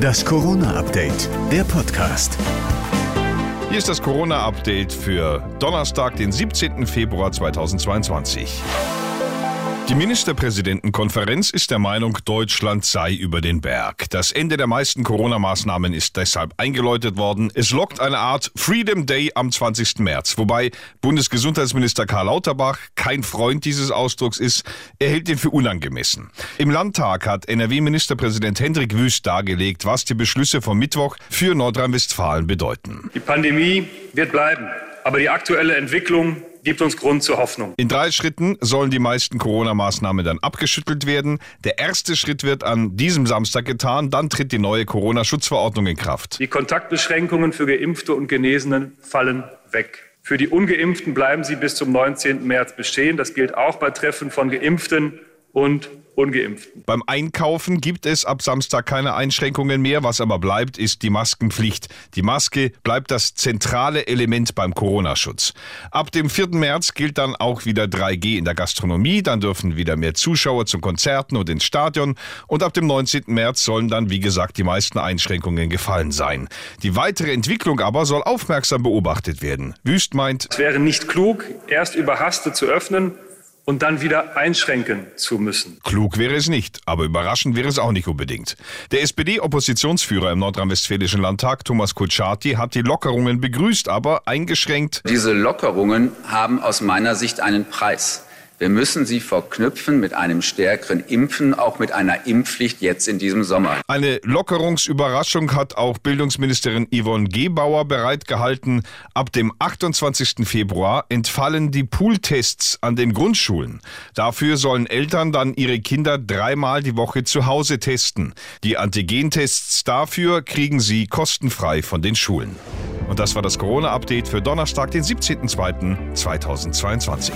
Das Corona-Update, der Podcast. Hier ist das Corona-Update für Donnerstag, den 17. Februar 2022. Die Ministerpräsidentenkonferenz ist der Meinung, Deutschland sei über den Berg. Das Ende der meisten Corona-Maßnahmen ist deshalb eingeläutet worden. Es lockt eine Art Freedom Day am 20. März, wobei Bundesgesundheitsminister Karl Lauterbach kein Freund dieses Ausdrucks ist. Er hält ihn für unangemessen. Im Landtag hat NRW-Ministerpräsident Hendrik Wüst dargelegt, was die Beschlüsse vom Mittwoch für Nordrhein-Westfalen bedeuten. Die Pandemie wird bleiben, aber die aktuelle Entwicklung gibt uns Grund zur Hoffnung. In drei Schritten sollen die meisten Corona-Maßnahmen dann abgeschüttelt werden. Der erste Schritt wird an diesem Samstag getan, dann tritt die neue Corona-Schutzverordnung in Kraft. Die Kontaktbeschränkungen für Geimpfte und Genesenen fallen weg. Für die Ungeimpften bleiben sie bis zum 19. März bestehen. Das gilt auch bei Treffen von Geimpften und Ungeimpften. Beim Einkaufen gibt es ab Samstag keine Einschränkungen mehr. Was aber bleibt, ist die Maskenpflicht. Die Maske bleibt das zentrale Element beim Corona-Schutz. Ab dem 4. März gilt dann auch wieder 3G in der Gastronomie. Dann dürfen wieder mehr Zuschauer zu Konzerten und ins Stadion. Und ab dem 19. März sollen dann, wie gesagt, die meisten Einschränkungen gefallen sein. Die weitere Entwicklung aber soll aufmerksam beobachtet werden. Wüst meint, es wäre nicht klug, erst überhastet zu öffnen und dann wieder einschränken zu müssen. Klug wäre es nicht, aber überraschend wäre es auch nicht unbedingt. Der SPD-Oppositionsführer im nordrhein-westfälischen Landtag, Thomas Kutschaty, hat die Lockerungen begrüßt, aber eingeschränkt. Diese Lockerungen haben aus meiner Sicht einen Preis. Wir müssen sie verknüpfen mit einem stärkeren Impfen, auch mit einer Impfpflicht jetzt in diesem Sommer. Eine Lockerungsüberraschung hat auch Bildungsministerin Yvonne Gebauer bereitgehalten. Ab dem 28. Februar entfallen die Pooltests an den Grundschulen. Dafür sollen Eltern dann ihre Kinder dreimal die Woche zu Hause testen. Die Antigentests dafür kriegen sie kostenfrei von den Schulen. Und das war das Corona-Update für Donnerstag, den 17.02.2022.